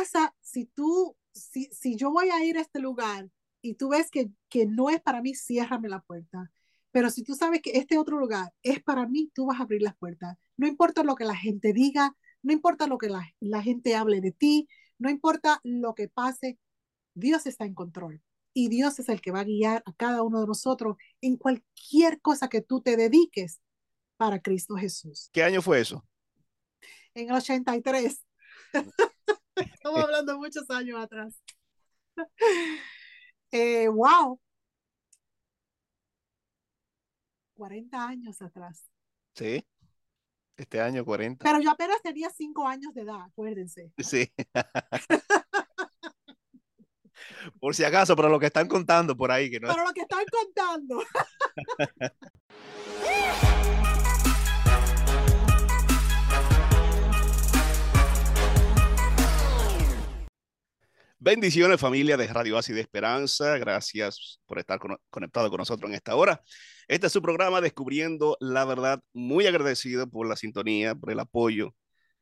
pasa si tú, si, si yo voy a ir a este lugar y tú ves que, que no es para mí, ciérrame la puerta. Pero si tú sabes que este otro lugar es para mí, tú vas a abrir las puertas. No importa lo que la gente diga, no importa lo que la, la gente hable de ti, no importa lo que pase, Dios está en control y Dios es el que va a guiar a cada uno de nosotros en cualquier cosa que tú te dediques para Cristo Jesús. ¿Qué año fue eso? En el 83. Estamos hablando muchos años atrás. Eh, wow. 40 años atrás. Sí. Este año 40. Pero yo apenas tenía 5 años de edad, acuérdense. Sí. por si acaso, para lo que están contando por ahí. Que no... Para lo que están contando. Bendiciones familia de Radio Así de Esperanza. Gracias por estar con, conectado con nosotros en esta hora. Este es su programa Descubriendo la Verdad. Muy agradecido por la sintonía, por el apoyo,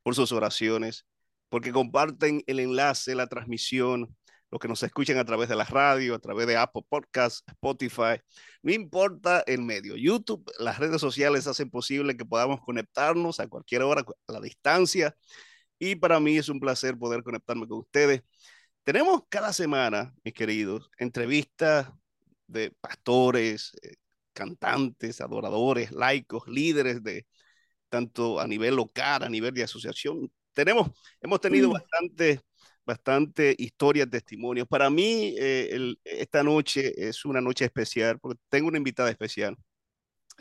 por sus oraciones, porque comparten el enlace, la transmisión, los que nos escuchan a través de la radio, a través de Apple Podcasts, Spotify, no importa el medio, YouTube, las redes sociales hacen posible que podamos conectarnos a cualquier hora, a la distancia. Y para mí es un placer poder conectarme con ustedes tenemos cada semana, mis queridos, entrevistas de pastores, eh, cantantes, adoradores, laicos, líderes de tanto a nivel local, a nivel de asociación. Tenemos, hemos tenido mm. bastante, bastante historias, testimonios. Para mí, eh, esta noche es una noche especial porque tengo una invitada especial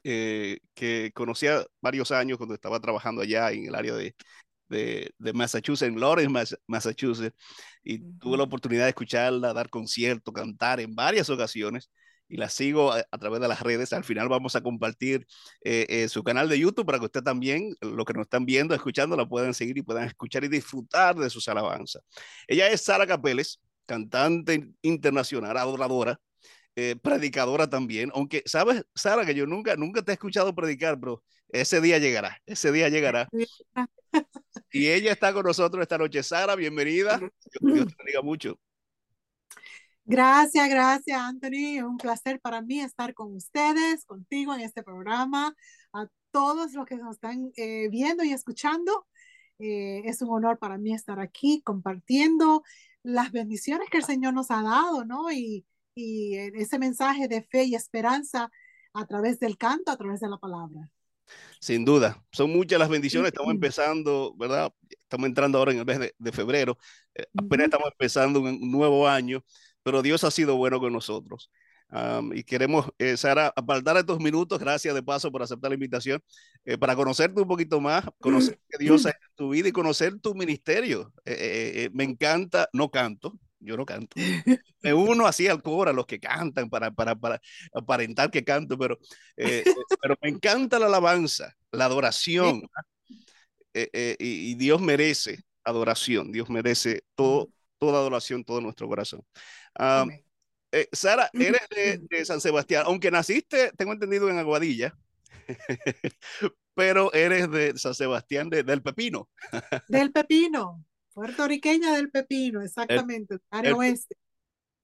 eh, que conocía varios años cuando estaba trabajando allá en el área de, de, Massachusetts, en Lawrence, Massachusetts, y tuve la oportunidad de escucharla, dar conciertos, cantar en varias ocasiones, y la sigo a, través de las redes. Al final vamos a compartir eh, eh, su canal de YouTube para que usted también, lo que nos están viendo, escuchando, la puedan seguir y puedan escuchar y disfrutar de sus alabanzas. Ella es Sara Capeles, cantante internacional, adoradora, eh, predicadora también, aunque sabes, Sara, que yo nunca, nunca te he escuchado predicar, pero ese día llegará, ese día llegará. Y ella está con nosotros esta noche. Sara, bienvenida. Dios te bendiga mucho. Gracias, gracias, Anthony. Un placer para mí estar con ustedes, contigo en este programa. A todos los que nos están eh, viendo y escuchando, eh, es un honor para mí estar aquí compartiendo las bendiciones que el Señor nos ha dado, ¿no? Y, y ese mensaje de fe y esperanza a través del canto, a través de la palabra. Sin duda, son muchas las bendiciones. Estamos empezando, ¿verdad? Estamos entrando ahora en el mes de, febrero. Eh, apenas estamos empezando un, nuevo año, pero Dios ha sido bueno con nosotros. y queremos, eh, Sara, apartar estos minutos, gracias de paso por aceptar la invitación, eh, para conocerte un poquito más, conocer que Dios ha en tu vida y conocer tu ministerio. me encanta, no canto, yo no canto. Me uno así al coro a los que cantan para, para, para aparentar que canto, pero, eh, eh, pero me encanta la alabanza, la adoración. Eh, y, Dios merece adoración, Dios merece todo, toda adoración, todo nuestro corazón. Sara, eres de, San Sebastián, aunque naciste, tengo entendido, en Aguadilla, pero eres de San Sebastián del Pepino. Del Pepino. Puertorriqueña del Pepino, exactamente, área oeste.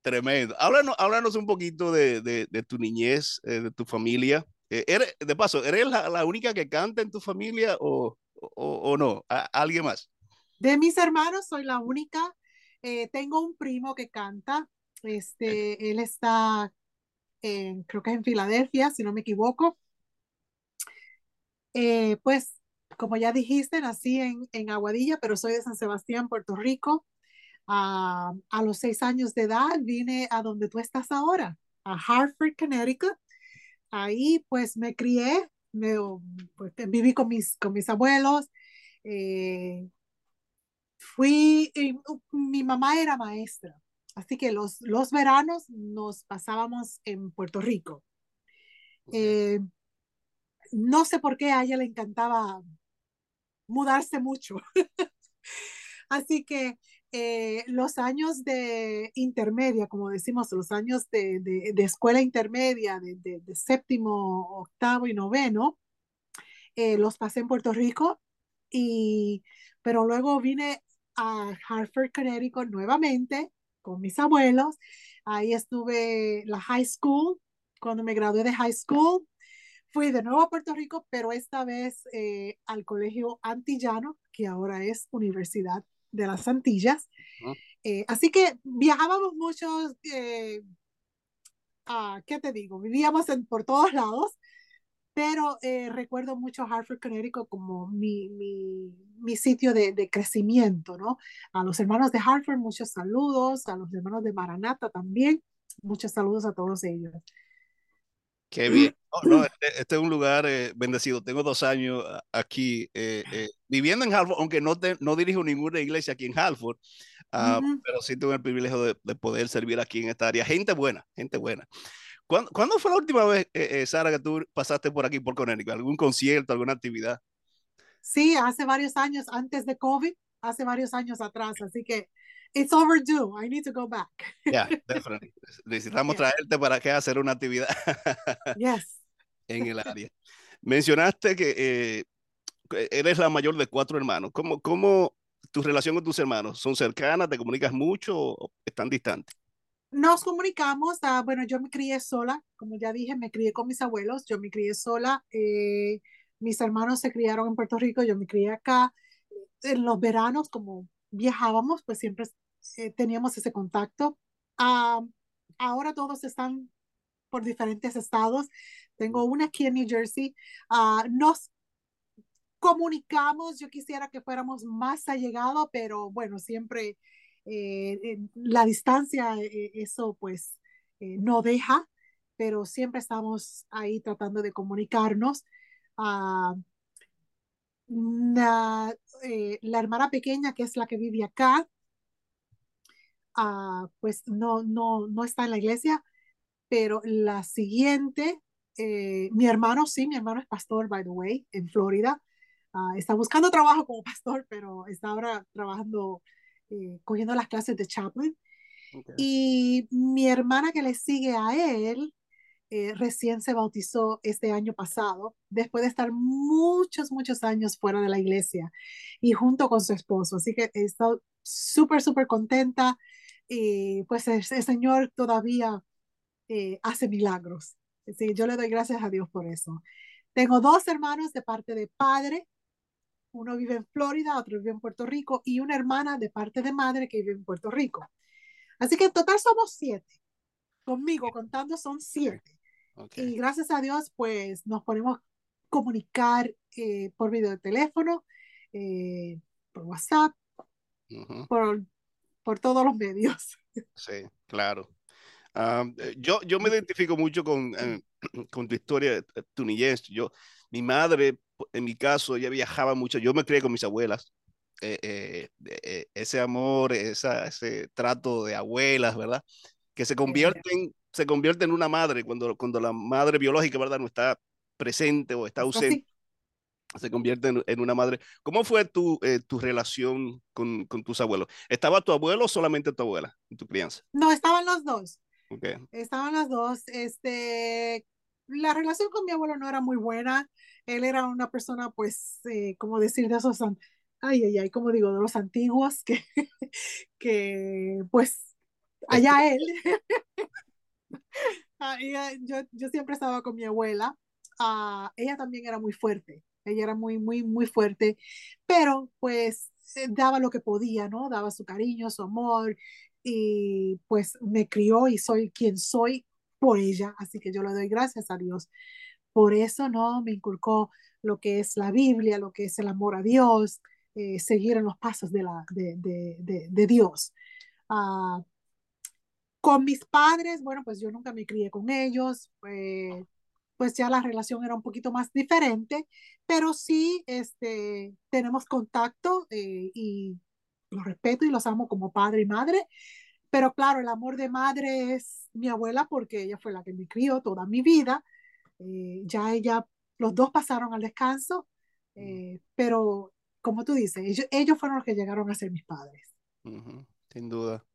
Tremendo. Háblanos, háblanos un poquito de, de, de tu niñez, eh, de tu familia. Eh, ¿eres, de paso, ¿eres la, la, única que canta en tu familia o, o, o no? ¿Alguien más? De mis hermanos soy la única. Eh, tengo un primo que canta. Este, él está, en, creo que es en Filadelfia, si no me equivoco. pues como ya dijiste, nací en, en Aguadilla, pero soy de San Sebastián, Puerto Rico. a los seis años de edad vine a donde tú estás ahora, a Hartford, Connecticut. Ahí pues me crié, me, pues, viví con mis, con mis abuelos. Eh, fui, mi mamá era maestra, así que los, los veranos nos pasábamos en Puerto Rico. Eh, no sé por qué a ella le encantaba mudarse mucho. Así que eh, los años de intermedia, como decimos, los años de, de, escuela intermedia, de, de, séptimo, octavo y noveno, eh, los pasé en Puerto Rico, y, pero luego vine a Hartford, Connecticut nuevamente con mis abuelos. Ahí estuve la high school, cuando me gradué de high school. Fui de nuevo a Puerto Rico, pero esta vez eh, al Colegio Antillano, que ahora es Universidad de las Antillas. Eh, así que viajábamos mucho, eh, uh, ¿qué te digo? Vivíamos en, por todos lados, pero eh, recuerdo mucho Hartford, Connecticut como mi, mi, mi sitio de, de, crecimiento, ¿no? A los hermanos de Hartford, muchos saludos, a los hermanos de Maranata también, muchos saludos a todos ellos. Qué bien. No, no, este, este, es un lugar eh, bendecido. Tengo dos años aquí eh, eh, viviendo en Hartford, aunque no, te, no dirijo ninguna iglesia aquí en Hartford, uh, uh -huh. pero sí tuve el privilegio de, de, poder servir aquí en esta área. Gente buena, gente buena. ¿Cuándo, ¿cuándo fue la última vez, eh, Sara, que tú pasaste por aquí, por Connecticut? ¿Algún concierto, alguna actividad? Sí, hace varios años, antes de COVID, hace varios años atrás, así que it's overdue. I need to go back. Yeah, definitely. Necesitamos yeah. traerte para que hacer una actividad. yes. en el área. Mencionaste que eh, eres la mayor de cuatro hermanos. ¿Cómo, ¿Cómo tu relación con tus hermanos? ¿Son cercanas? ¿Te comunicas mucho o están distantes? Nos comunicamos, uh, bueno, yo me crié sola, como ya dije, me crié con mis abuelos, yo me crié sola, eh, mis hermanos se criaron en Puerto Rico, yo me crié acá. En los veranos, como viajábamos, pues siempre eh, teníamos ese contacto. Uh, ahora todos están por diferentes estados. Tengo una aquí en New Jersey. Uh, nos comunicamos, yo quisiera que fuéramos más allegados, pero bueno, siempre eh, la distancia, eh, eso pues no deja, pero siempre estamos ahí tratando de comunicarnos. Uh, la, la, hermana pequeña, que es la que vive acá, uh, pues no, no, no está en la iglesia, pero la siguiente, eh, mi hermano, sí, mi hermano es pastor, by the way, en Florida. Uh, está buscando trabajo como pastor, pero está ahora trabajando, eh, cogiendo las clases de chaplain. Okay. Y mi hermana que le sigue a él, eh, recién se bautizó este año pasado, después de estar muchos, muchos años fuera de la iglesia y junto con su esposo. Así que he estado súper, súper contenta. Y pues el, el Señor todavía eh, hace milagros. Sí, yo le doy gracias a Dios por eso. Tengo dos hermanos de parte de padre. Uno vive en Florida, otro vive en Puerto Rico y una hermana de parte de madre que vive en Puerto Rico. Así que en total somos siete. Conmigo contando son siete. Okay. Y gracias a Dios, pues nos podemos comunicar eh, por video de teléfono, eh, por WhatsApp, uh -huh. por, por todos los medios. Sí, claro. Um, yo, yo me identifico mucho con, eh, con tu historia, eh, tu niñez. Yo, mi madre, en mi caso, ella viajaba mucho. Yo me crié con mis abuelas. Eh, eh, ese amor, esa, ese trato de abuelas, ¿verdad? Que se convierten, se convierte en una madre cuando, cuando la madre biológica, ¿verdad? No está presente o está ausente. Se convierte en, en, una madre. ¿Cómo fue tu, tu relación con, con tus abuelos? ¿Estaba tu abuelo o solamente tu abuela en tu crianza? No, estaban los dos. Okay. Estaban las dos. Este, la relación con mi abuelo no era muy buena. Él era una persona, pues, eh, como decir, de esos, ay, ay, ay, como digo, de los antiguos, que, que pues, allá él. yo, yo siempre estaba con mi abuela. Uh, ella también era muy fuerte. Ella era muy, muy, muy fuerte, pero pues daba lo que podía, ¿no? Daba su cariño, su amor, y pues me crió y soy quien soy por ella, así que yo le doy gracias a Dios. Por eso, ¿no? Me inculcó lo que es la Biblia, lo que es el amor a Dios, eh, seguir en los pasos de, la, de, de, de, Dios. Uh, con mis padres, bueno, pues yo nunca me crié con ellos, eh, pues ya la relación era un poquito más diferente, pero sí este, tenemos contacto eh, y los respeto y los amo como padre y madre, pero claro, el amor de madre es mi abuela porque ella fue la que me crió toda mi vida. Eh, ya ella, los dos pasaron al descanso, eh, pero como tú dices, ellos, ellos, fueron los que llegaron a ser mis padres. Uh -huh, sin duda.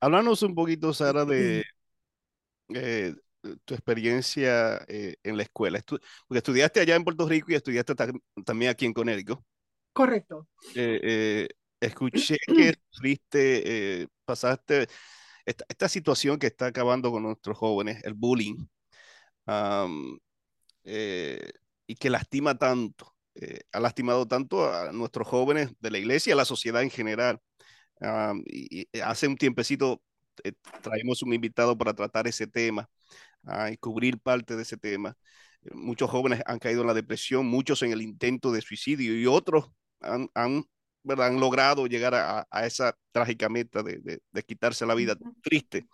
Háblanos un poquito, Sara, de eh, tu experiencia eh, en la escuela. Estu porque estudiaste allá en Puerto Rico y estudiaste ta también aquí en Connecticut. Correcto. Eh, escuché que sufriste, eh, pasaste esta, esta, situación que está acabando con nuestros jóvenes, el bullying, um, eh, y que lastima tanto, eh, ha lastimado tanto a nuestros jóvenes de la iglesia y a la sociedad en general. Um, y, y, hace un tiempecito eh, traemos un invitado para tratar ese tema uh, y cubrir parte de ese tema. Muchos jóvenes han caído en la depresión, muchos en el intento de suicidio y otros han, han ¿verdad? han logrado llegar a, a esa trágica meta de, de, de, quitarse la vida triste.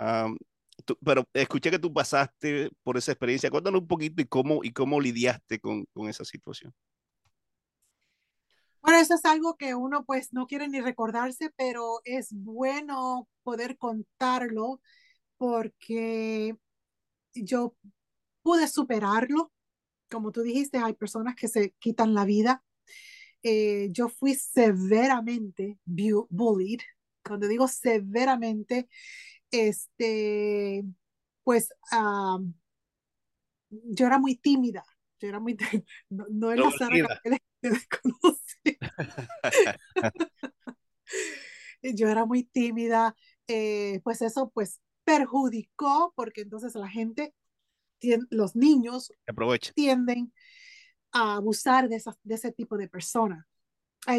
Um, tú, pero escuché que tú pasaste por esa experiencia. Cuéntanos un poquito y cómo, y cómo lidiaste con, con esa situación. Bueno, eso es algo que uno pues no quiere ni recordarse, pero es bueno poder contarlo porque yo pude superarlo. Como tú dijiste, hay personas que se quitan la vida eh, yo fui severamente bullied. Cuando digo severamente, este, pues um, yo era muy tímida. Yo era muy, no, no es la Sara yo era muy tímida, eh, pues eso pues perjudicó porque entonces la gente, los niños Aprovecha. tienden a abusar de, esas, de ese tipo de personas.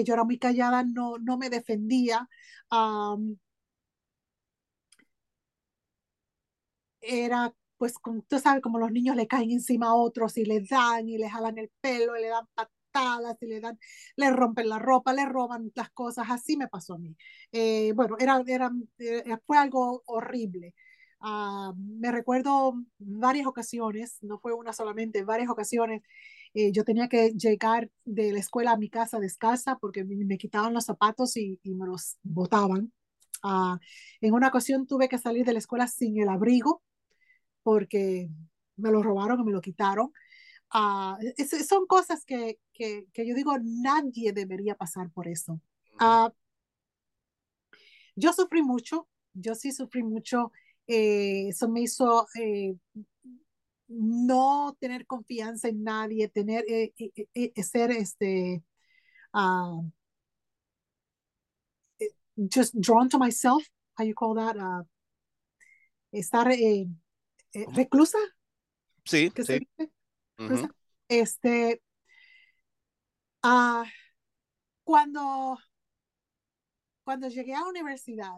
Yo era muy callada, no, no me defendía. Um, era, pues, tú sabes, como los niños le caen encima a otros y le dan y le jalan el pelo y le dan patadas y le dan, le rompen la ropa, le roban las cosas. Así me pasó a mí. Eh, bueno, era, era, era, fue algo horrible. Uh, me recuerdo varias ocasiones, no fue una solamente, varias ocasiones eh, yo tenía que llegar de la escuela a mi casa descalza porque me, me quitaban los zapatos y, y me los botaban. Uh, en una ocasión tuve que salir de la escuela sin el abrigo porque me lo robaron y me lo quitaron. Uh, es, son cosas que, que, que, yo digo, nadie debería pasar por eso. Uh, yo sufrí mucho, yo sí sufrí mucho. Eh, eso me hizo eh, no tener confianza en nadie, tener, eh, eh, ser este, uh, just drawn to myself, how you call that, estar reclusa. Sí, ¿Qué sí. Uh -huh. Este, uh, cuando, cuando llegué a la universidad,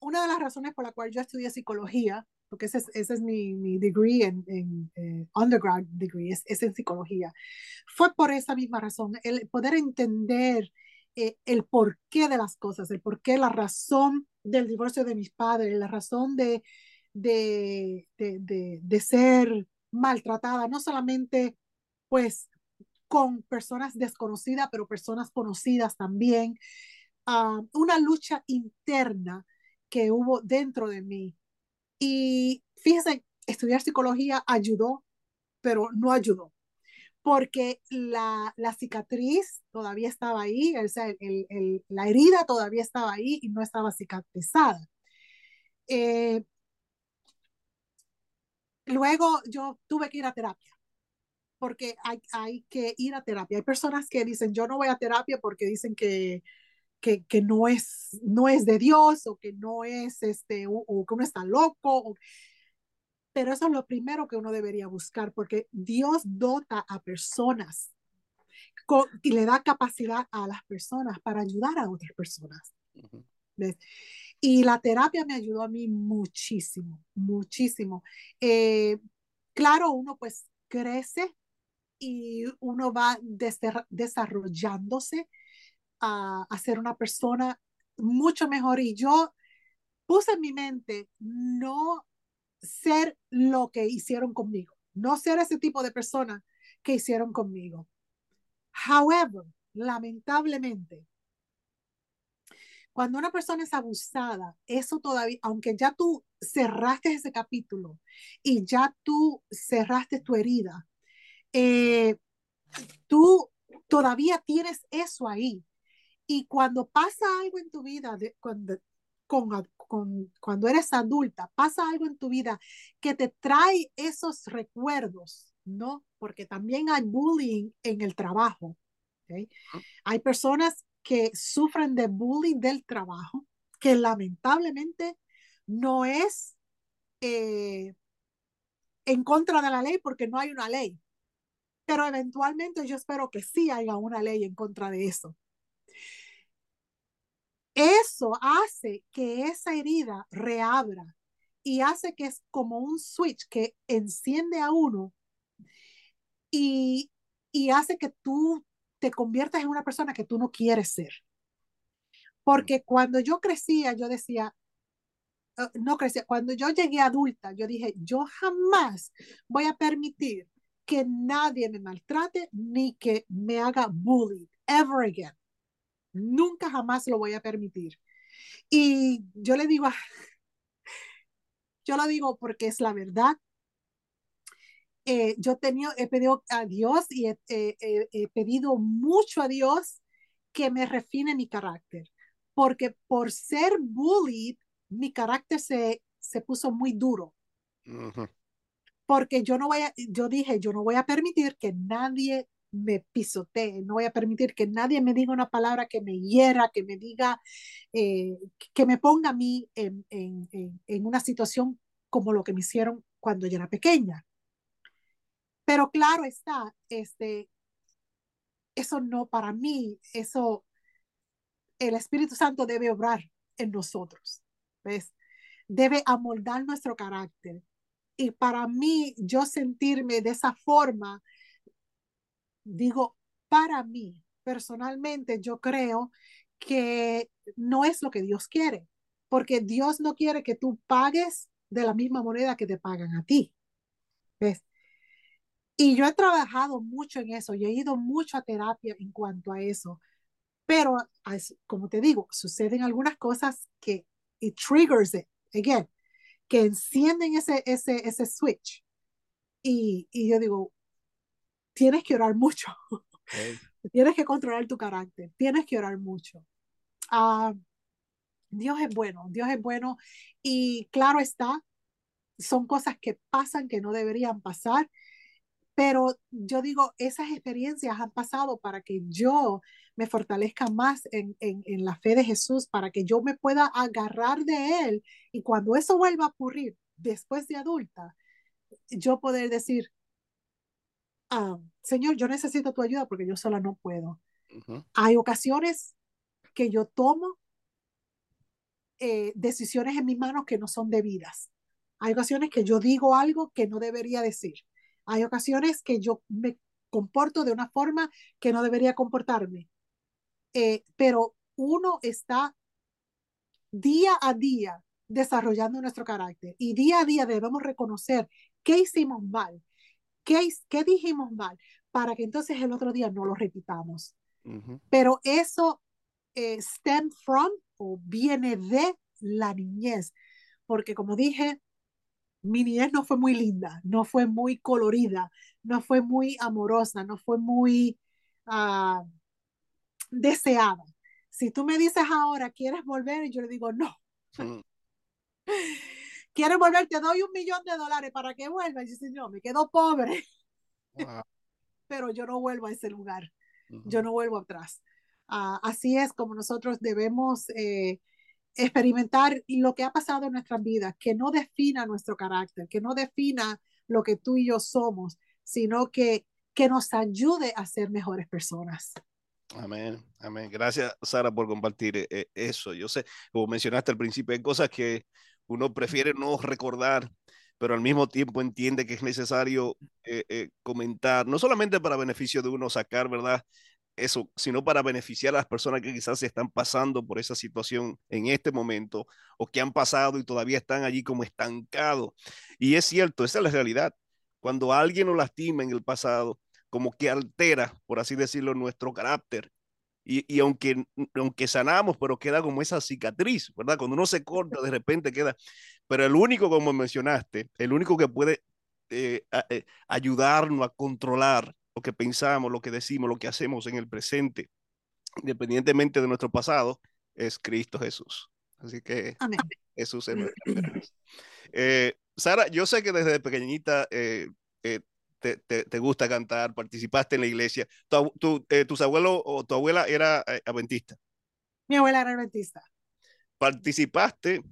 una de las razones por la cual yo estudié psicología porque ese es, ese es mi, mi degree en, en eh, undergrad degree, es, es, en psicología. Fue por esa misma razón, el poder entender eh, el porqué de las cosas, el porqué, la razón del divorcio de mis padres, la razón de, de, de, de, de ser maltratada, no solamente pues con personas desconocidas, pero personas conocidas también. Uh, una lucha interna que hubo dentro de mí y fíjense, estudiar psicología ayudó, pero no ayudó, porque la, la cicatriz todavía estaba ahí, o sea, el, la herida todavía estaba ahí y no estaba cicatrizada. Eh, luego yo tuve que ir a terapia, porque hay, hay que ir a terapia. Hay personas que dicen, yo no voy a terapia porque dicen que, que, que, no, es, no es de Dios o que no es este, o, o que uno está loco. O... Pero eso es lo primero que uno debería buscar porque Dios dota a personas con, y le da capacidad a las personas para ayudar a otras personas. Uh -huh. Y la terapia me ayudó a mí muchísimo, muchísimo. Eh, claro, uno pues crece y uno va desarrollándose a, a ser una persona mucho mejor. Y yo puse en mi mente no ser lo que hicieron conmigo, no ser ese tipo de persona que hicieron conmigo. However, lamentablemente, cuando una persona es abusada, eso todavía, aunque ya tú cerraste ese capítulo y ya tú cerraste tu herida, eh, tú todavía tienes eso ahí. Y cuando pasa algo en tu vida, de, cuando, con, con, cuando eres adulta, pasa algo en tu vida que te trae esos recuerdos, ¿no? Porque también hay bullying en el trabajo. ¿okay? Hay personas que sufren de bullying del trabajo, que lamentablemente no es eh, en contra de la ley porque no hay una ley. Pero eventualmente yo espero que sí haya una ley en contra de eso. Eso hace que esa herida reabra y hace que es como un switch que enciende a uno y, y hace que tú te conviertas en una persona que tú no quieres ser. Porque cuando yo crecía, yo decía, uh, no crecía, cuando yo llegué adulta, yo dije, yo jamás voy a permitir que nadie me maltrate ni que me haga bullying ever again. Nunca jamás lo voy a permitir. Y yo le digo, yo lo digo porque es la verdad. Eh, yo tenía, he pedido a Dios y he, he pedido mucho a Dios que me refine mi carácter, porque por ser bullied, mi carácter se, se puso muy duro. Uh -huh porque yo no voy a, yo dije, yo no voy a permitir que nadie me pisotee, no voy a permitir que nadie me diga una palabra que me hiera, que me diga, eh, que me ponga a mí en, en, en, en, una situación como lo que me hicieron cuando yo era pequeña. Pero claro está, este, eso no para mí, eso, el Espíritu Santo debe obrar en nosotros, ¿ves? Debe amoldar nuestro carácter, y para mí, yo sentirme de esa forma, digo, para mí, personalmente, yo creo que no es lo que Dios quiere, porque Dios no quiere que tú pagues de la misma moneda que te pagan a ti. ¿Ves? Y yo he trabajado mucho en eso, y he ido mucho a terapia en cuanto a eso, pero como te digo, suceden algunas cosas que it triggers it again que encienden ese, ese, ese switch. Y, y yo digo, tienes que orar mucho. Okay. tienes que controlar tu carácter. Tienes que orar mucho. Uh, Dios es bueno, Dios es bueno. Y claro está, son cosas que pasan que no deberían pasar. Pero yo digo, esas experiencias han pasado para que yo me fortalezca más en, en, en, la fe de Jesús, para que yo me pueda agarrar de Él y cuando eso vuelva a ocurrir después de adulta, yo poder decir, ah, Señor, yo necesito tu ayuda porque yo sola no puedo. Uh -huh. Hay ocasiones que yo tomo eh, decisiones en mis manos que no son debidas. Hay ocasiones que yo digo algo que no debería decir. Hay ocasiones que yo me comporto de una forma que no debería comportarme. Eh, pero uno está día a día desarrollando nuestro carácter y día a día debemos reconocer qué hicimos mal, qué, qué dijimos mal, para que entonces el otro día no lo repitamos. Uh -huh. Pero eso eh, stem from o viene de la niñez, porque como dije, mi niñez no fue muy linda, no fue muy colorida, no fue muy amorosa, no fue muy uh, deseada. Si tú me dices ahora, ¿quieres volver? Y yo le digo, no. Mm. ¿Quieres volver? Te doy un millón de dólares para que vuelva. Y dice, no, me quedo pobre. Wow. Pero yo no vuelvo a ese lugar. Uh -huh. Yo no vuelvo atrás. Uh, así es como nosotros debemos eh, experimentar lo que ha pasado en nuestras vidas, que no defina nuestro carácter, que no defina lo que tú y yo somos, sino que, que nos ayude a ser mejores personas. Amén, amén. Gracias, Sara, por compartir eh, eso. Yo sé, como mencionaste al principio, hay cosas que uno prefiere no recordar, pero al mismo tiempo entiende que es necesario eh, eh, comentar, no solamente para beneficio de uno sacar, ¿verdad? Eso, sino para beneficiar a las personas que quizás se están pasando por esa situación en este momento o que han pasado y todavía están allí como estancados. Y es cierto, esa es la realidad. Cuando alguien nos lastima en el pasado, como que altera, por así decirlo, nuestro carácter. Y, y, aunque, aunque sanamos, pero queda como esa cicatriz, ¿verdad? Cuando uno se corta, de repente queda. Pero el único, como mencionaste, el único que puede eh, eh, ayudarnos a controlar lo que pensamos, lo que decimos, lo que hacemos en el presente, independientemente de nuestro pasado, es Cristo Jesús. Así que Amén. Jesús es nuestra esperanza. Eh, Sara, yo sé que desde pequeñita eh, eh, te, te, te, gusta cantar, participaste en la iglesia. Tu, tu, ¿Tus abuelos o tu abuela era adventista? Mi abuela era adventista. Participaste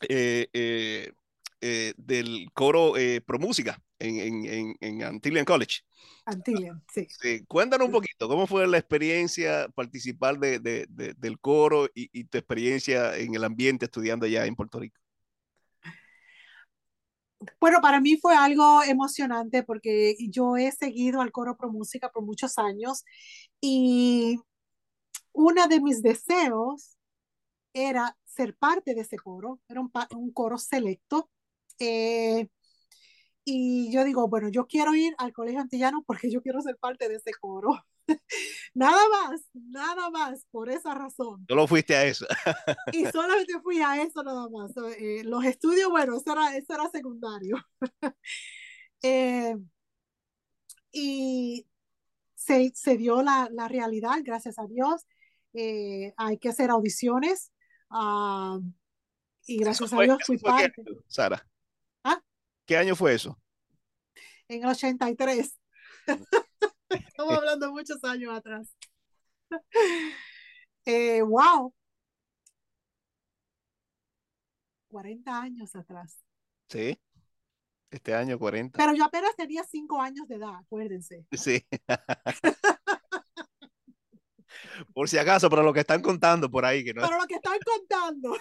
del coro Pro Música en, en, en, Antillean College. Antillean, sí. sí. Cuéntanos un poquito, ¿cómo fue la experiencia participar de, de, de, del coro y, y, tu experiencia en el ambiente estudiando allá en Puerto Rico? Bueno, para mí fue algo emocionante porque yo he seguido al coro Pro Música por muchos años y uno de mis deseos era ser parte de ese coro, era un, un coro selecto. Eh, y yo digo, bueno, yo quiero ir al colegio antillano porque yo quiero ser parte de ese coro. nada más, nada más, por esa razón. Solo fuiste a eso. y solamente fui a eso nada más. Eh, los estudios, bueno, eso era, eso era secundario. eh, y se, se dio la, la, realidad, gracias a Dios. Eh, hay que hacer audiciones. Uh, y gracias fue, a Dios fui parte. Sara? ¿Qué año fue eso? En el 83. Estamos hablando muchos años atrás. Eh, wow. 40 años atrás. Sí. Este año 40. Pero yo apenas tenía 5 años de edad, acuérdense. Sí. por si acaso, pero lo que están contando por ahí. Que no... Pero lo que están contando.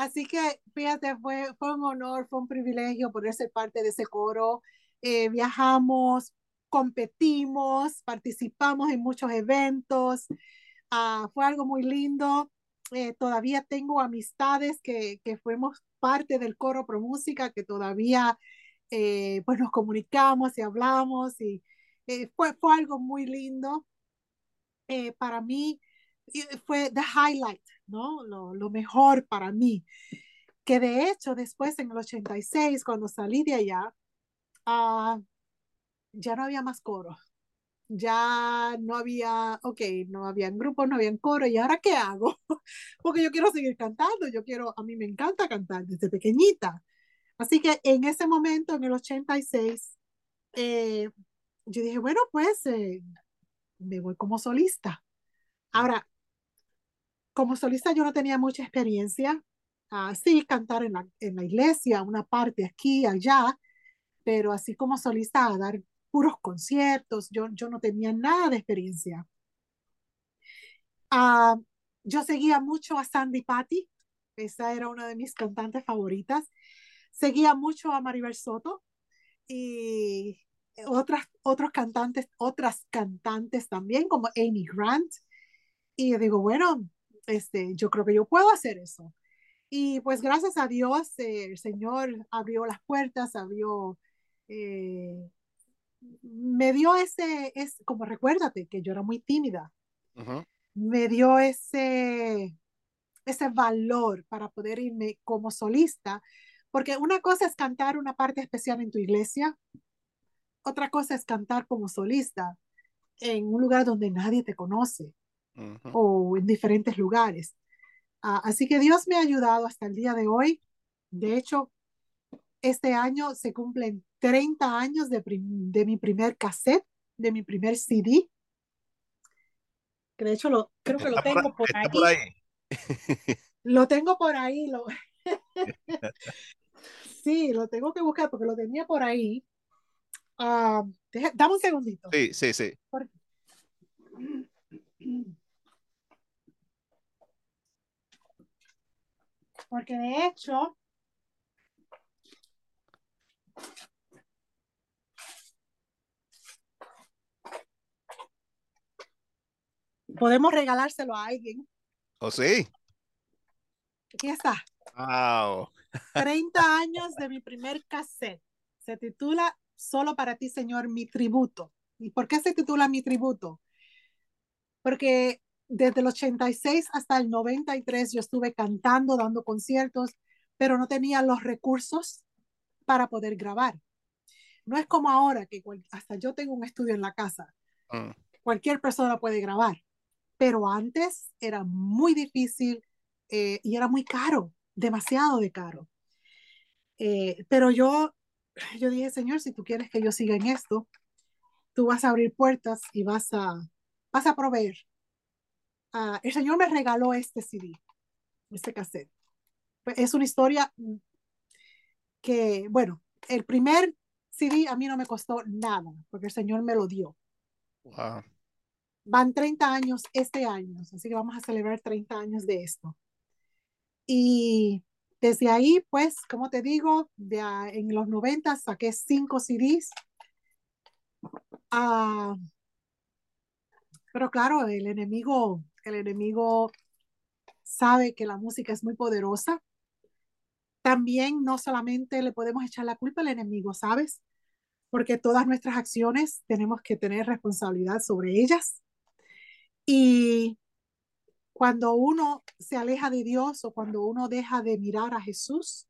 Así que, fíjate, fue, fue un honor, fue un privilegio poder ser parte de ese coro eh, viajamos, competimos, participamos en muchos eventos. Uh, fue algo muy lindo. Eh, todavía tengo amistades que, que, fuimos parte del coro Pro Música, que todavía eh, pues nos comunicamos y hablamos y eh, fue, fue algo muy lindo. Para mí fue the highlight, ¿no? Lo, lo mejor para mí. Que de hecho después en el 86, cuando salí de allá, uh, ya no había más coros. Ya no había, ok, no habían grupos, no habían coro, ¿y ahora qué hago? Porque yo quiero seguir cantando, yo quiero, a mí me encanta cantar desde pequeñita. Así que en ese momento, en el 86, eh, yo dije, bueno, pues eh, me voy como solista. Ahora, como solista yo no tenía mucha experiencia. Uh, sí, cantar en la, en la iglesia, una parte aquí, allá, pero así como solista a dar puros conciertos, yo, yo no tenía nada de experiencia. Uh, yo seguía mucho a Sandy Patty, esa era una de mis cantantes favoritas. Seguía mucho a Maribel Soto y otras, otros cantantes, otras cantantes también, como Amy Grant. Y digo, bueno, este, yo creo que yo puedo hacer eso. Y pues gracias a Dios, eh, el Señor abrió las puertas, abrió eh, me dio ese, es como recuérdate que yo era muy tímida, uh -huh. me dio ese, ese valor para poder irme como solista, porque una cosa es cantar una parte especial en tu iglesia, otra cosa es cantar como solista en un lugar donde nadie te conoce uh -huh. o en diferentes lugares. Uh, así que Dios me ha ayudado hasta el día de hoy. De hecho, este año se cumplen 30 años de, de, mi primer cassette, de mi primer CD. Que de hecho lo, creo que lo tengo por, ahí. por ahí. lo tengo por ahí. Lo... sí, lo tengo que buscar porque lo tenía por ahí. Uh, deja, dame un segundito. Sí, sí, sí. Por... Porque de hecho, podemos regalárselo a alguien. ¿Oh, sí? Aquí está. Wow. 30 años de mi primer cassette. Se titula Solo para ti, Señor, mi tributo. ¿Y por qué se titula mi tributo? Porque desde el 86 hasta el 93 yo estuve cantando, dando conciertos, pero no tenía los recursos para poder grabar. No es como ahora que hasta yo tengo un estudio en la casa. Mm. Cualquier persona puede grabar pero antes era muy difícil eh, y era muy caro, demasiado de caro. Eh, pero yo, yo dije, Señor, si tú quieres que yo siga en esto, tú vas a abrir puertas y vas a, vas a proveer. Uh, el Señor me regaló este CD, este cassette. Es una historia que, bueno, el primer CD a mí no me costó nada, porque el Señor me lo dio. Wow. Van 30 años este año, así que vamos a celebrar 30 años de esto. Y desde ahí, pues, como te digo, de, en los 90 saqué cinco CDs. Uh, pero claro, el enemigo, el enemigo sabe que la música es muy poderosa. También no solamente le podemos echar la culpa al enemigo, ¿sabes? Porque todas nuestras acciones tenemos que tener responsabilidad sobre ellas. Y cuando uno se aleja de Dios o cuando uno deja de mirar a Jesús,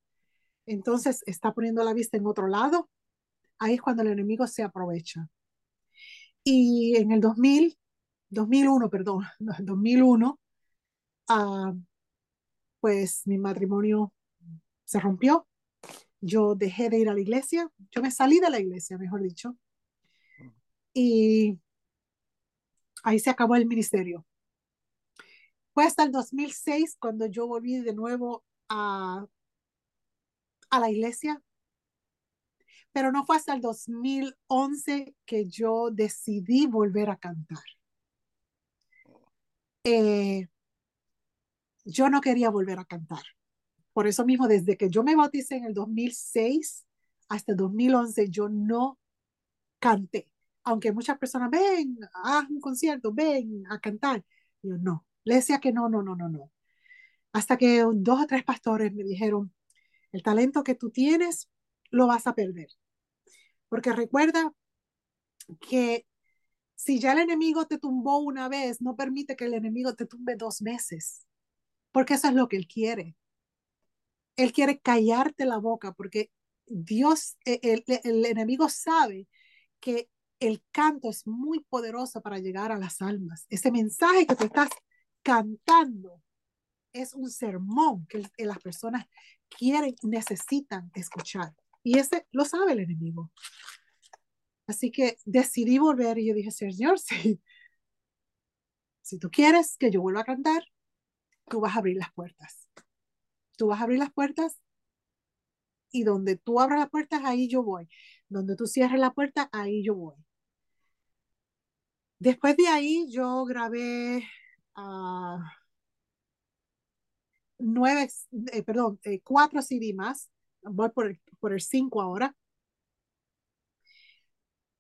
entonces está poniendo la vista en otro lado. Ahí es cuando el enemigo se aprovecha. Y en el 2000, 2001, perdón, 2001, uh, pues mi matrimonio se rompió. Yo dejé de ir a la iglesia, yo me salí de la iglesia, mejor dicho, y ahí se acabó el ministerio. Fue hasta el 2006 cuando yo volví de nuevo a, a la iglesia, pero no fue hasta el 2011 que yo decidí volver a cantar. Eh, yo no quería volver a cantar. Por eso mismo, desde que yo me bauticé en el 2006 hasta el 2011, yo no canté. Aunque muchas personas ven, a un concierto, ven a cantar. Yo no, le decía que no, no, no, no, no. Hasta que dos o tres pastores me dijeron, el talento que tú tienes lo vas a perder. Porque recuerda que si ya el enemigo te tumbó una vez, no permite que el enemigo te tumbe dos veces, porque eso es lo que él quiere. Él quiere callarte la boca, porque Dios, e, el, el enemigo sabe que el canto es muy poderoso para llegar a las almas. Ese mensaje que tú estás cantando es un sermón que las personas quieren, necesitan escuchar. Y ese lo sabe el enemigo. Así que decidí volver y yo dije, Señor, si, tú quieres que yo vuelva a cantar, tú vas a abrir las puertas. Tú vas a abrir las puertas y donde tú abras las puertas, ahí yo voy. Donde tú cierres la puerta, ahí yo voy. Después de ahí yo grabé uh, nueve, eh, perdón, eh, cuatro CD más. Voy por por el cinco ahora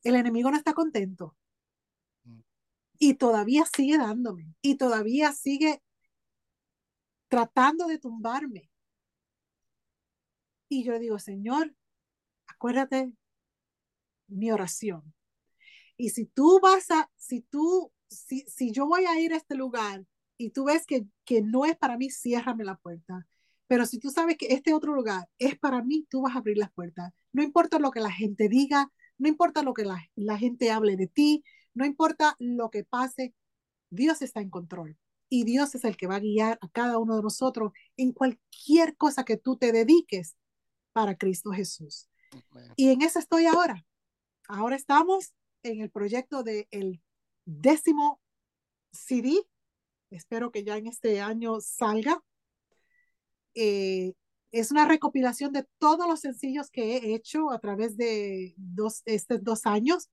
el enemigo no está contento. Mm. Y todavía sigue dándome. Y todavía sigue tratando de tumbarme. Y yo le digo, Señor, acuérdate mi oración. Y si tú vas a, si tú, si, si yo voy a ir a este lugar y tú ves que, que no es para mí, ciérrame la puerta. Pero si tú sabes que este otro lugar es para mí, tú vas a abrir las puertas. No importa lo que la gente diga, no importa lo que la, la gente hable de ti, no importa lo que pase, Dios está en control y Dios es el que va a guiar a cada uno de nosotros en cualquier cosa que tú te dediques para Cristo Jesús. Y en eso estoy ahora. Ahora estamos en el proyecto del el décimo CD. Espero que ya en este año salga. Eh, es una recopilación de todos los sencillos que he hecho a través de dos, estos dos años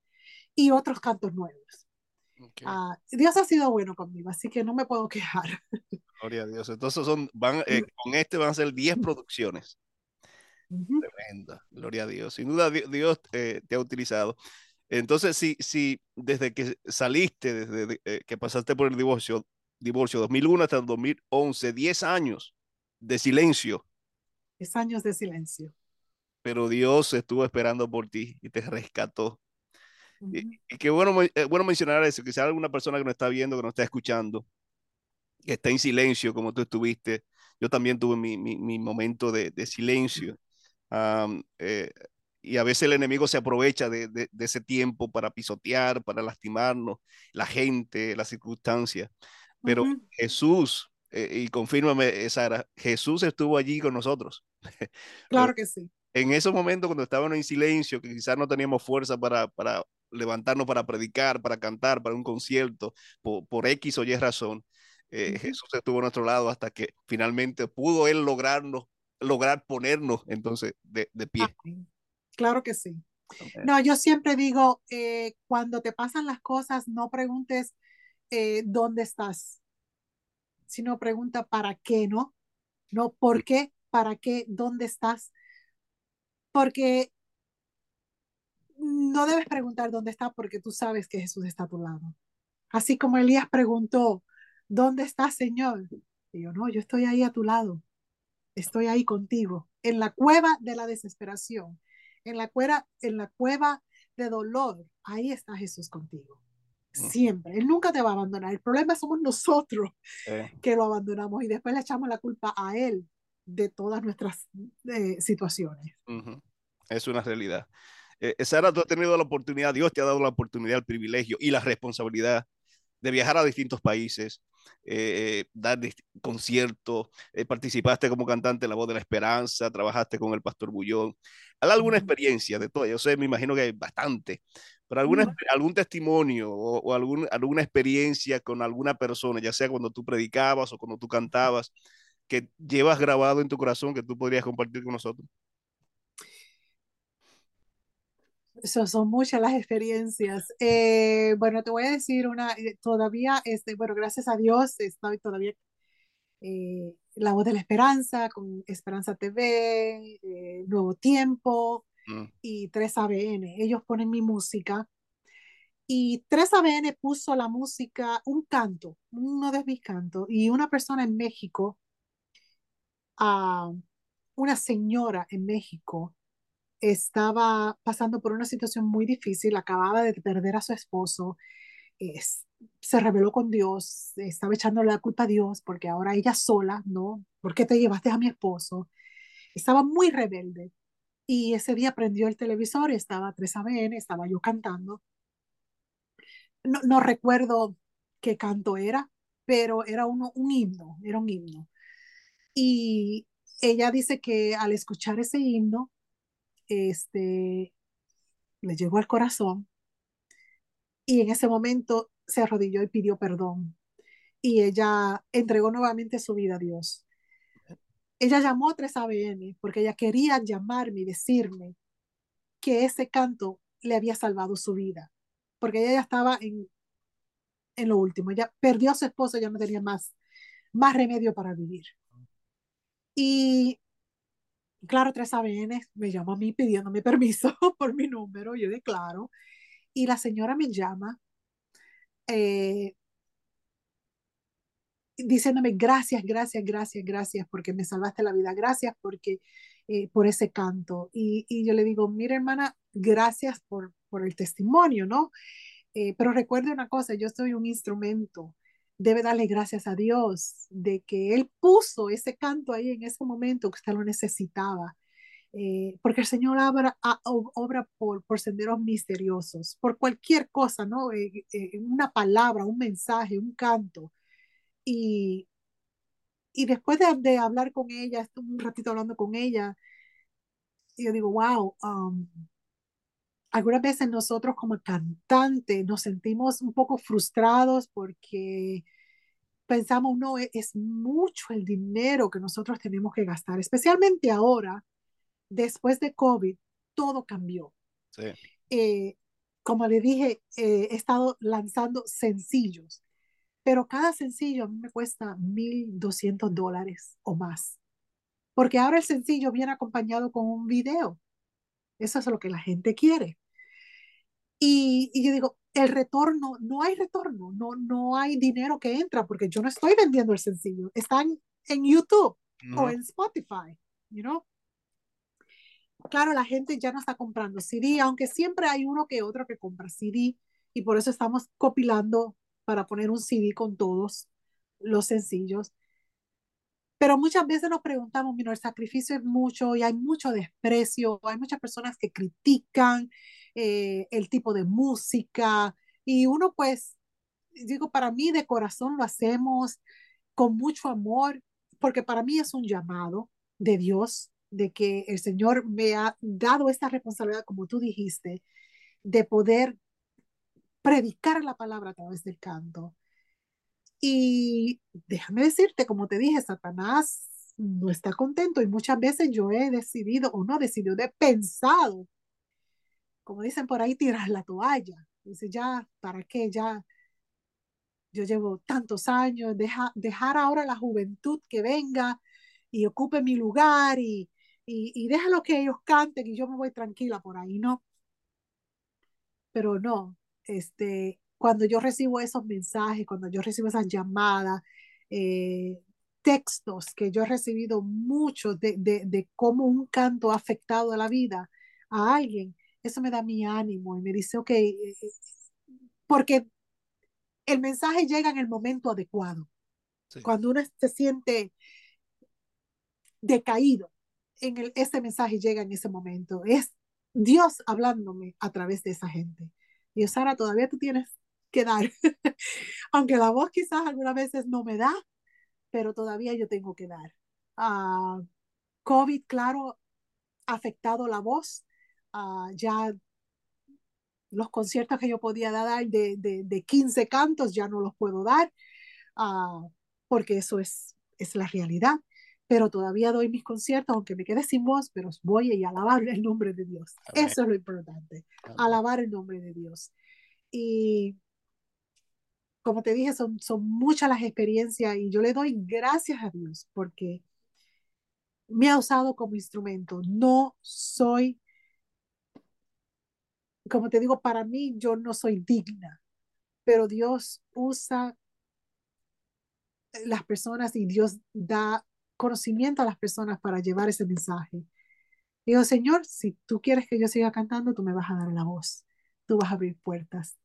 y otros cantos nuevos. Ah, Dios ha sido bueno conmigo, así que no me puedo quejar. Gloria a Dios. Entonces son, van, eh, con este van a ser 10 producciones. Tremenda, gloria a Dios. Sin duda Dios eh, te ha utilizado. Entonces, si, si desde que saliste, desde eh, que pasaste por el divorcio, divorcio 2001 hasta el 2011, 10 años de silencio, es años de silencio. Pero Dios estuvo esperando por ti y te rescató. y, qué bueno, eh, bueno mencionar eso, que sea alguna persona que nos está viendo, que nos está escuchando, que está en silencio como tú estuviste. Yo también tuve mi, mi, momento de, de silencio. Eh, y a veces el enemigo se aprovecha de, de, de, ese tiempo para pisotear, para lastimarnos, la gente, las circunstancias. Pero Jesús eh, y confírmame, eh, Sara, Jesús estuvo allí con nosotros. Claro que sí. En esos momentos cuando estábamos en silencio, que quizás no teníamos fuerza para, para levantarnos para predicar, para cantar, para un concierto, por, por X o Y razón. Eh, uh -huh. Jesús estuvo a nuestro lado hasta que finalmente pudo Él lograrnos, lograr ponernos entonces de, de pie. Claro que sí. Okay. No, yo siempre digo, eh, cuando te pasan las cosas, no preguntes eh, dónde estás, sino pregunta para qué, ¿no? No por qué, para qué, dónde estás. Porque no debes preguntar dónde está porque tú sabes que Jesús está a tu lado. Así como Elías preguntó, ¿dónde estás, Señor? Y yo, no, yo estoy ahí a tu lado. Estoy ahí contigo, en la cueva de la desesperación, en la cueva, en la cueva de dolor. Ahí está Jesús contigo. Siempre. Él nunca te va a abandonar. El problema somos nosotros eh. que lo abandonamos y después le echamos la culpa a Él de todas nuestras eh, situaciones. Uh -huh. Es una realidad. Eh, Sara, tú has tenido la oportunidad, Dios te ha dado la oportunidad, el privilegio y la responsabilidad de viajar a distintos países, eh, dar conciertos, eh, participaste como cantante en La Voz de la Esperanza, trabajaste con el Pastor Bullón. ¿Hay alguna experiencia de todo? Yo sé, me imagino que hay bastante, pero alguna, algún testimonio o, o algún, alguna experiencia con alguna persona, ya sea cuando tú predicabas o cuando tú cantabas, que llevas grabado en tu corazón que tú podrías compartir con nosotros? Eso son muchas las experiencias. Eh, bueno, te voy a decir una, todavía, este, bueno, gracias a Dios, estoy todavía eh, La Voz de la Esperanza, con Esperanza TV, eh, Nuevo Tiempo mm. y 3ABN. Ellos ponen mi música. Y 3ABN puso la música, un canto, uno de mis cantos, y una persona en México, uh, una señora en México, estaba pasando por una situación muy difícil, acababa de perder a su esposo, es, se rebeló con Dios, estaba echando la culpa a Dios porque ahora ella sola, ¿no? ¿Por qué te llevaste a mi esposo? Estaba muy rebelde. Y ese día prendió el televisor, estaba 3ABN, estaba yo cantando. No, no recuerdo qué canto era, pero era uno, un himno, era un himno. Y ella dice que al escuchar ese himno, este, le llegó al corazón y en ese momento se arrodilló y pidió perdón. Y ella entregó nuevamente su vida a Dios. Ella llamó a 3ABN porque ella quería llamarme y decirme que ese canto le había salvado su vida, porque ella ya estaba en, en lo último, ella perdió a su esposo, ya no tenía más, más remedio para vivir. Y claro, 3ABN me llama a mí pidiéndome permiso por mi número, yo declaro, y la señora me llama eh, diciéndome gracias, gracias, gracias, gracias porque me salvaste la vida, gracias porque eh, por ese canto. Y, y, yo le digo, mira hermana, gracias por, por el testimonio, ¿no? Eh, pero recuerde una cosa, yo soy un instrumento debe darle gracias a Dios de que Él puso ese canto ahí en ese momento que usted lo necesitaba. Eh, porque el Señor obra, obra por, por, senderos misteriosos, por cualquier cosa, ¿no? Una palabra, un mensaje, un canto. Y, y después de, de, hablar con ella, un ratito hablando con ella, yo digo, wow, um, algunas veces nosotros como cantantes nos sentimos un poco frustrados porque pensamos, no, e-, es mucho el dinero que nosotros tenemos que gastar, especialmente ahora, después de COVID, todo cambió. Sí. Eh, como le dije, eh, he estado lanzando sencillos, pero cada sencillo a mí me cuesta 1.200 dólares o más, porque ahora el sencillo viene acompañado con un video. Eso es lo que la gente quiere. Y, y, yo digo, el retorno, no hay retorno, no, no hay dinero que entra porque yo no estoy vendiendo el sencillo. Están en YouTube no. o en Spotify, you know? Claro, la gente ya no está comprando CD, aunque siempre hay uno que otro que compra CD y por eso estamos copilando para poner un CD con todos los sencillos. Pero muchas veces nos preguntamos, mira, el sacrificio es mucho y hay mucho desprecio, hay muchas personas que critican eh, el tipo de música y uno pues, digo, para mí de corazón lo hacemos con mucho amor, porque para mí es un llamado de Dios, de que el Señor me ha dado esta responsabilidad, como tú dijiste, de poder predicar la palabra a través del canto. Y déjame decirte, como te dije, Satanás no está contento y muchas veces yo he decidido o no decidido, he pensado, como dicen por ahí, tirar la toalla. Dice, ya, ¿para qué? Ya, yo llevo tantos años, deja, dejar ahora la juventud que venga y ocupe mi lugar y, y, y déjalo que ellos canten y yo me voy tranquila por ahí, ¿no? Pero no, este, cuando yo recibo esos mensajes, cuando yo recibo esas llamadas, eh, textos que yo he recibido muchos de, de, de, cómo un canto ha afectado a la vida a alguien, eso me da mi ánimo y me dice, ok, eh, porque el mensaje llega en el momento adecuado. Sí. Cuando uno se siente decaído, en el, ese mensaje llega en ese momento. Es Dios hablándome a través de esa gente. Y Sara, todavía tú tienes que dar. Aunque la voz quizás algunas veces no me da, pero todavía yo tengo que dar. Uh, COVID, claro, ha afectado la voz. Uh, ya los conciertos que yo podía dar de, de, de 15 cantos ya no los puedo dar, uh, porque eso es, es la realidad. Pero todavía doy mis conciertos, aunque me quede sin voz, pero voy y alabar el nombre de Dios. Amén. Eso es lo importante, Amén. alabar el nombre de Dios. Y como te dije, son, son muchas las experiencias y yo le doy gracias a Dios porque me ha usado como instrumento. No soy, como te digo, para mí yo no soy digna, pero Dios usa las personas y Dios da conocimiento a las personas para llevar ese mensaje. Digo, Señor, si tú quieres que yo siga cantando, tú me vas a dar la voz, tú vas a abrir puertas.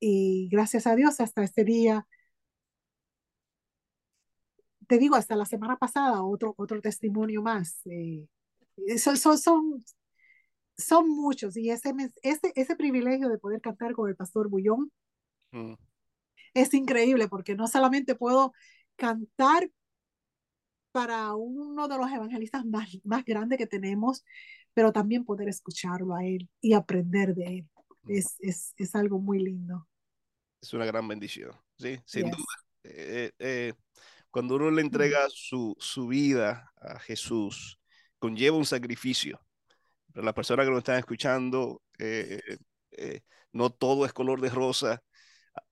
Y gracias a Dios, hasta este día, te digo, hasta la semana pasada, otro, otro testimonio más. Eh, son, son, son, son muchos y ese, ese, ese privilegio de poder cantar con el pastor Bullón mm. es increíble porque no solamente puedo cantar para uno de los evangelistas más, más grandes que tenemos, pero también poder escucharlo a él y aprender de él. Es, es, es algo muy lindo. Es una gran bendición, sí, sin yes. duda. Eh, eh, cuando uno le entrega su, su vida a Jesús, conlleva un sacrificio. Para las personas que nos están escuchando, eh, no todo es color de rosa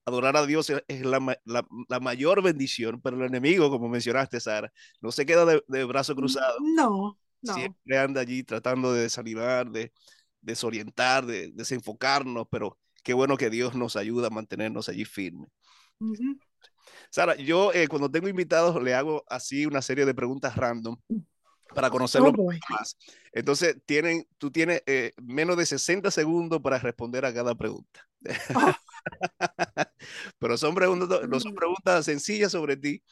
adorar a Dios es la, la, la, mayor bendición, pero el enemigo, como mencionaste, Sara, no se queda de, de brazo cruzado. No, no. Siempre anda allí tratando de desanimar, de desorientar, de desenfocarnos, pero qué bueno que Dios nos ayuda a mantenernos allí firmes. Uh -huh. Sara, yo eh, cuando tengo invitados le hago así una serie de preguntas random para conocerlo oh, más. Entonces, tienen, tú tienes eh, menos de 60 segundos para responder a cada pregunta. Oh. Pero son preguntas, no son preguntas sencillas sobre ti,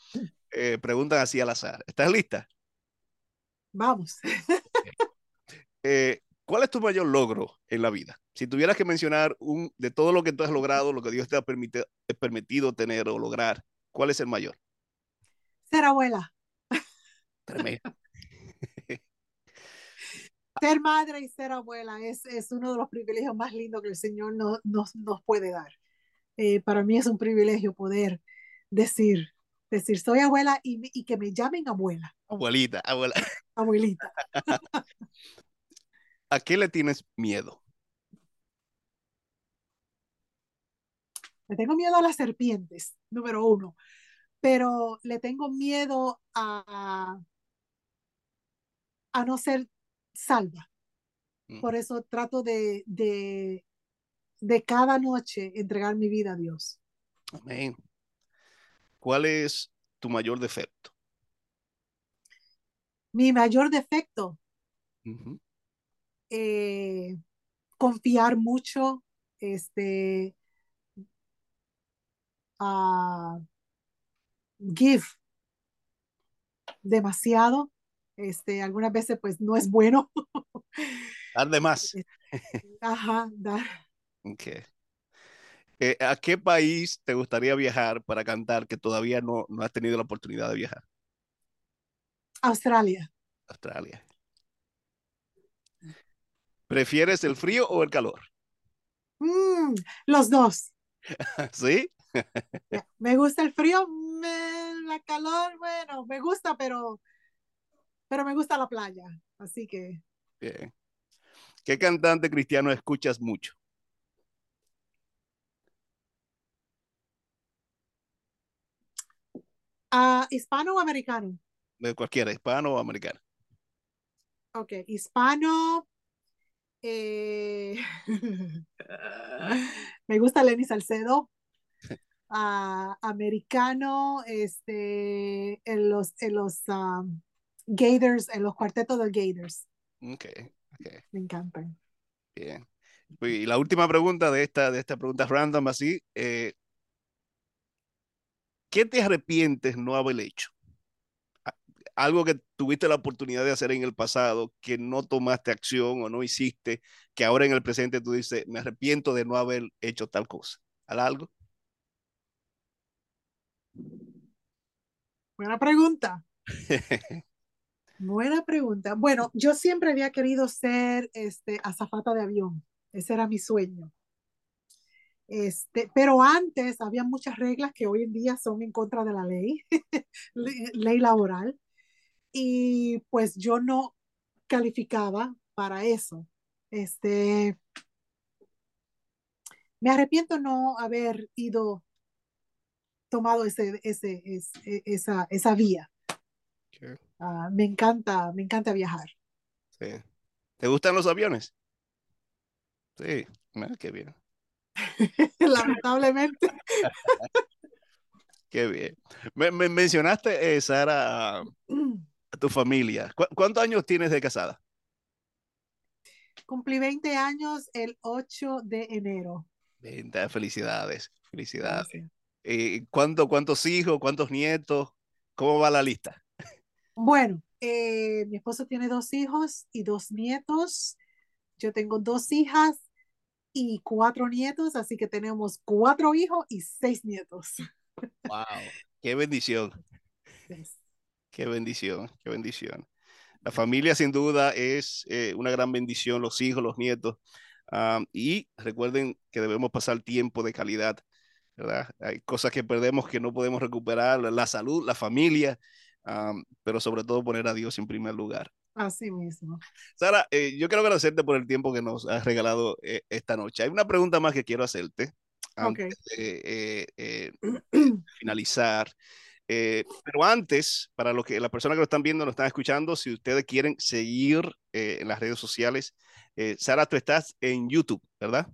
eh, preguntan así al azar. ¿Estás lista? Vamos. eh, ¿Cuál es tu mayor logro en la vida? Si tuvieras que mencionar un, de todo lo que tú has logrado, lo que Dios te ha permitido, permitido tener o lograr, ¿cuál es el mayor? Ser abuela. Tremendo. ser madre y ser abuela es, es, uno de los privilegios más lindos que el Señor no, nos puede dar. Eh, para mí es un privilegio poder decir, decir, soy abuela y, y que me llamen abuela. Abuelita, abuela. Abuelita. ¿A qué le tienes miedo? Le tengo miedo a las serpientes, número uno, pero le tengo miedo a, a no ser salva. Mm. Por eso trato de, de, de cada noche entregar mi vida a Dios. Amén. ¿Cuál es tu mayor defecto? Mi mayor defecto. Uh -huh. eh, confiar mucho, este, uh, give demasiado, este, algunas veces pues no es bueno. Dar de más. Ajá, dar. Okay. Eh, ¿A qué país te gustaría viajar para cantar que todavía no, no has tenido la oportunidad de viajar? Australia. Australia. ¿Prefieres el frío o el calor? Mm, los dos. ¿Sí? Me gusta el frío, me, la calor, bueno, me gusta, pero, pero me gusta la playa. Así que. Bien. ¿Qué cantante cristiano escuchas mucho? Uh, ¿Hispano o americano? De cualquiera, hispano o americano. Ok, hispano. Eh, me gusta Lenny Salcedo. Uh, americano, este, en los, en los um, Gators, en los cuartetos de Gators. Ok, ok. Me encantan. Bien. Y la última pregunta de esta, de esta pregunta random así, eh, ¿qué te arrepientes no haber hecho? Algo que tuviste la oportunidad de hacer en el pasado, que no tomaste acción o no hiciste, que ahora en el presente tú dices, me arrepiento de no haber hecho tal cosa. ¿Algo? Buena pregunta. Buena pregunta. Bueno, yo siempre había querido ser este, azafata de avión. Ese era mi sueño. Este, pero antes había muchas reglas que hoy en día son en contra de la ley, ley laboral, y pues yo no calificaba para eso. Este, me arrepiento no haber ido tomado ese, ese, ese esa, esa vía. Uh, me encanta, me encanta viajar. Sí. ¿Te gustan los aviones? Sí, qué bien. Lamentablemente. qué bien. Me, me mencionaste, eh, Sara, a tu familia. ¿Cu ¿Cuántos años tienes de casada? Cumplí 20 años el 8 de enero. 20, felicidades, felicidades. Eh, ¿cuánto, ¿Cuántos hijos, cuántos nietos? ¿Cómo va la lista? Bueno, eh, mi esposo tiene dos hijos y dos nietos. Yo tengo dos hijas y cuatro nietos, así que tenemos cuatro hijos y seis nietos. ¡Wow! ¡Qué bendición! Yes. ¡Qué bendición! ¡Qué bendición! La familia sin duda es eh, una gran bendición, los hijos, los nietos. Um, y recuerden que debemos pasar tiempo de calidad, ¿verdad? Hay cosas que perdemos que no podemos recuperar, la salud, la familia, um, pero sobre todo poner a Dios en primer lugar. Así mismo. Sara, eh, yo quiero agradecerte por el tiempo que nos has regalado eh, esta noche. Hay una pregunta más que quiero hacerte antes okay. de eh, finalizar. pero antes, para los que las personas que lo están viendo, lo están escuchando, si ustedes quieren seguir en las redes sociales, Sara, tú estás en YouTube, ¿verdad?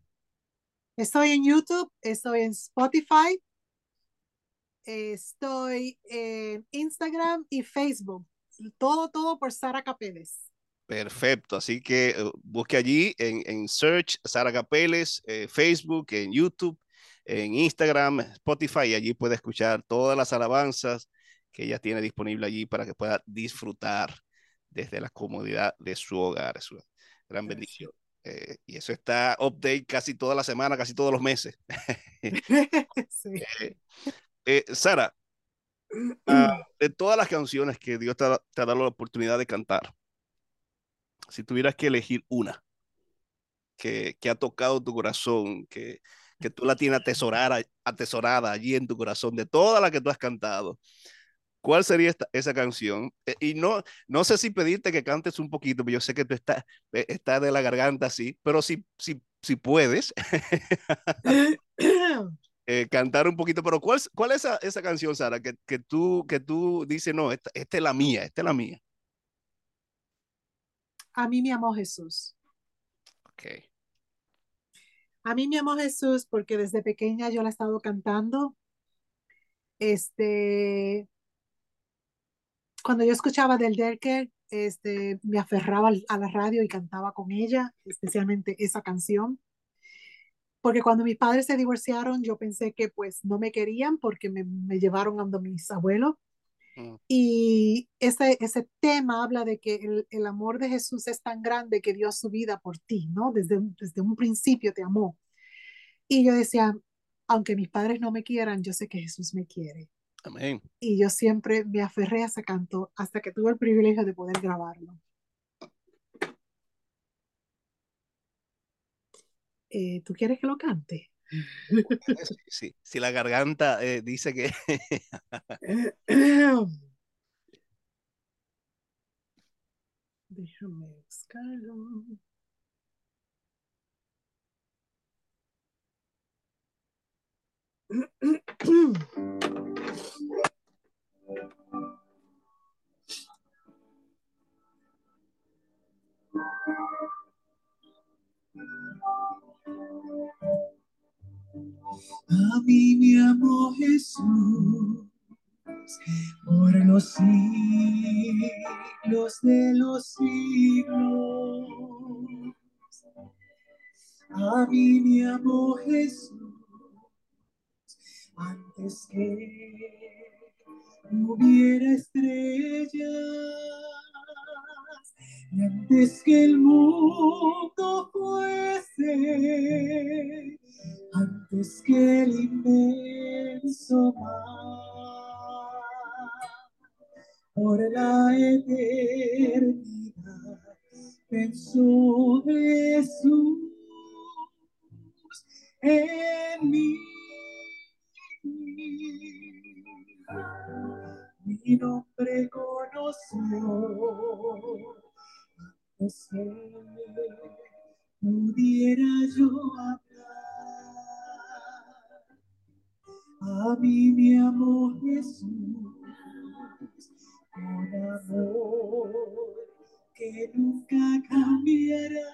Estoy en YouTube, estoy en Spotify, estoy en Instagram y Facebook. Todo, todo por Sara Capeles. Perfecto, así que uh, busque allí en, en search Sara Capeles, eh, Facebook, en YouTube, en Instagram, Spotify, y allí puede escuchar todas las alabanzas que ella tiene disponible allí para que pueda disfrutar desde la comodidad de su hogar. Es una gran bendición. Eh, y eso está update casi toda la semana, casi todos los meses. sí. eh, eh, Sara, uh, de todas las canciones que Dios te ha, dado la oportunidad de cantar, si tuvieras que elegir una que, que ha tocado tu corazón, que, que tú la tienes atesorada, atesorada allí en tu corazón, de todas las que tú has cantado, ¿cuál sería esa canción? Eh, y no, no sé si pedirte que cantes un poquito, pero yo sé que tú estás, estás de la garganta así, pero si, si, si puedes. Eh, cantar un poquito, pero ¿cuál, cuál es esa, esa canción, Sara, que, que, tú, que tú dices, no, esta, esta, es la mía, esta es la mía? A mí me amó Jesús. Ok. A mí me amó Jesús porque desde pequeña yo la he estado cantando. Este, cuando yo escuchaba del Derker, este, me aferraba a la radio y cantaba con ella, especialmente esa canción porque cuando mis padres se divorciaron, yo pensé que pues no me querían porque me, me llevaron a mis abuelos. Mm. Y ese, ese tema habla de que el, el, amor de Jesús es tan grande que dio su vida por ti, ¿no? Desde, desde un principio te amó. Y yo decía, aunque mis padres no me quieran, yo sé que Jesús me quiere. Amén. Y yo siempre me aferré a ese canto hasta que tuve el privilegio de poder grabarlo. Eh, ¿Tú quieres que lo cante? Sí, si la garganta eh, dice que... Déjame buscarlo. A mí me amó Jesús por los siglos de los siglos. A mí me amó Jesús antes que hubiera estrellas antes que el mundo fuese, antes que el inmenso mar, por la eternidad pensó Jesús en mí. Mi nombre conoció antes que pudiera yo hablar. A mí me amó Jesús con amor que nunca cambiará.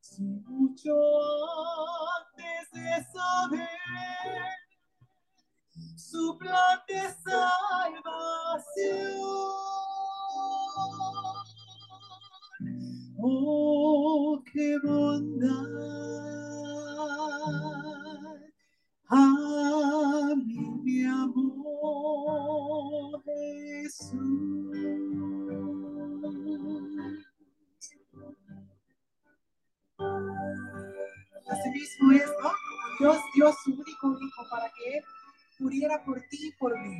Si mucho antes de saber su plan de salvación. Oh, qué bondad. A mí me amó Jesús. Asimismo es, ¿no? Dios dio su único hijo para que muriera por ti y por mí.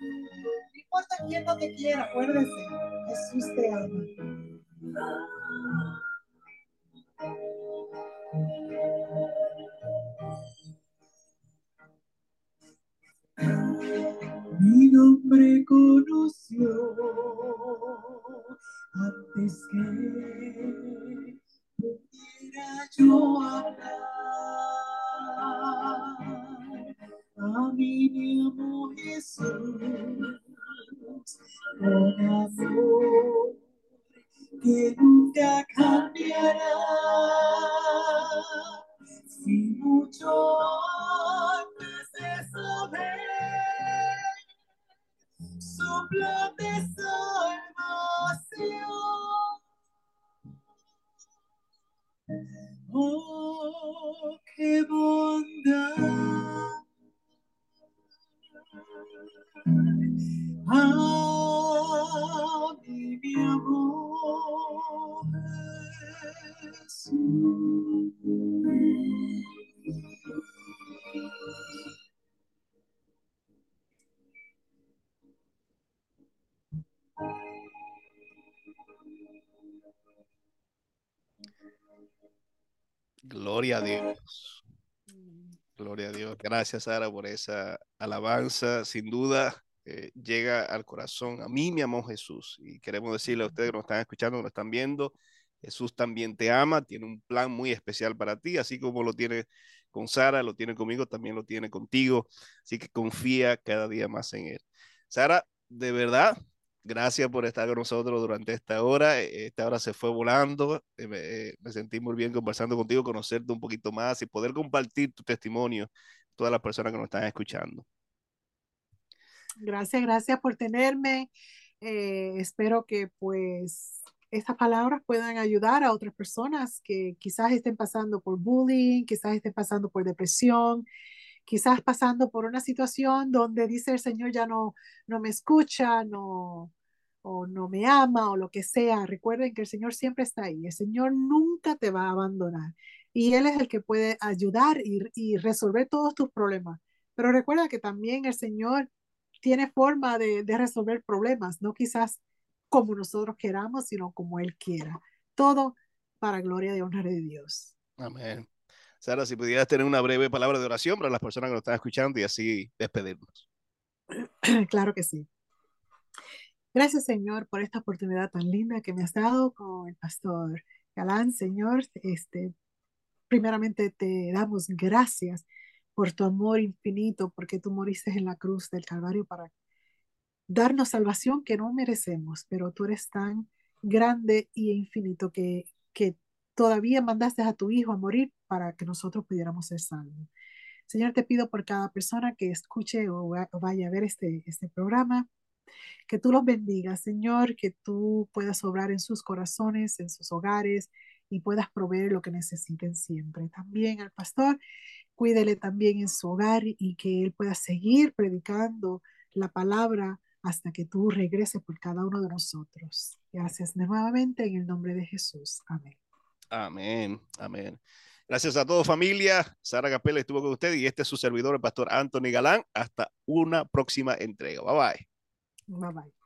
No importa quién no te quiera, acuérdese, Jesús te ama. Mi nombre conoció antes que pudiera yo hablar. A mí me amó Jesús con amor nunca cambiará. Si mucho antes de saber su plan de salvación. Oh, Gloria a Dios. Gloria a Dios. Gracias, Sara, por esa alabanza. Sin duda, eh, llega al corazón. A mí me amó Jesús. Y queremos decirle a ustedes que nos están escuchando, que nos están viendo, Jesús también te ama, tiene un plan muy especial para ti, así como lo tiene con Sara, lo tiene conmigo, también lo tiene contigo. Así que confía cada día más en Él. Sara, de verdad, gracias por estar con nosotros durante esta hora. Esta hora se fue volando. Eh, Me, eh, me sentí muy bien conversando contigo, conocerte un poquito más y poder compartir tu testimonio todas las personas que nos están escuchando. Gracias, gracias por tenerme. Eh, espero que pues estas palabras puedan ayudar a otras personas que quizás estén pasando por bullying, quizás estén pasando por depresión, quizás pasando por una situación donde dice el Señor ya no, no me escucha, no, o no me ama o lo que sea. Recuerden que el Señor siempre está ahí. El Señor nunca te va a abandonar. Y Él es el que puede ayudar y, y resolver todos tus problemas. Pero recuerda que también el Señor tiene forma de, de resolver problemas, no quizás como nosotros queramos, sino como Él quiera. Todo para gloria y honra de Dios. Amén. Sara, si pudieras tener una breve palabra de oración para las personas que nos están escuchando y así despedirnos. Claro que sí. Gracias, Señor, por esta oportunidad tan linda que me has dado con el pastor Galán, Señor. Este, primeramente te damos gracias por tu amor infinito, porque tú moriste en la cruz del Calvario para darnos salvación que no merecemos, pero tú eres tan grande y infinito que, que todavía mandaste a tu Hijo a morir para que nosotros pudiéramos ser salvos. Señor, te pido por cada persona que escuche o, vaya a ver este, este programa, que tú los bendigas, Señor, que tú puedas obrar en sus corazones, en sus hogares y puedas proveer lo que necesiten siempre. También al pastor, cuídele también en su hogar y que él pueda seguir predicando la palabra hasta que tú regreses por cada uno de nosotros. Gracias nuevamente en el nombre de Jesús. Amén. Amén. Amén. Gracias a todos familia. Sara Capella estuvo con usted y este es su servidor, el pastor Anthony Galán. Hasta una próxima entrega. Bye bye. Bye bye.